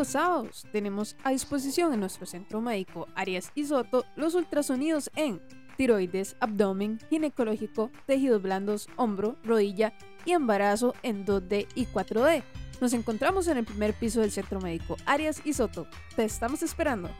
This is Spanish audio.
los sábados tenemos a disposición en nuestro centro médico Arias y Soto los ultrasonidos en tiroides, abdomen, ginecológico, tejidos blandos, hombro, rodilla y embarazo en 2D y 4D. Nos encontramos en el primer piso del centro médico Arias y Soto. Te estamos esperando.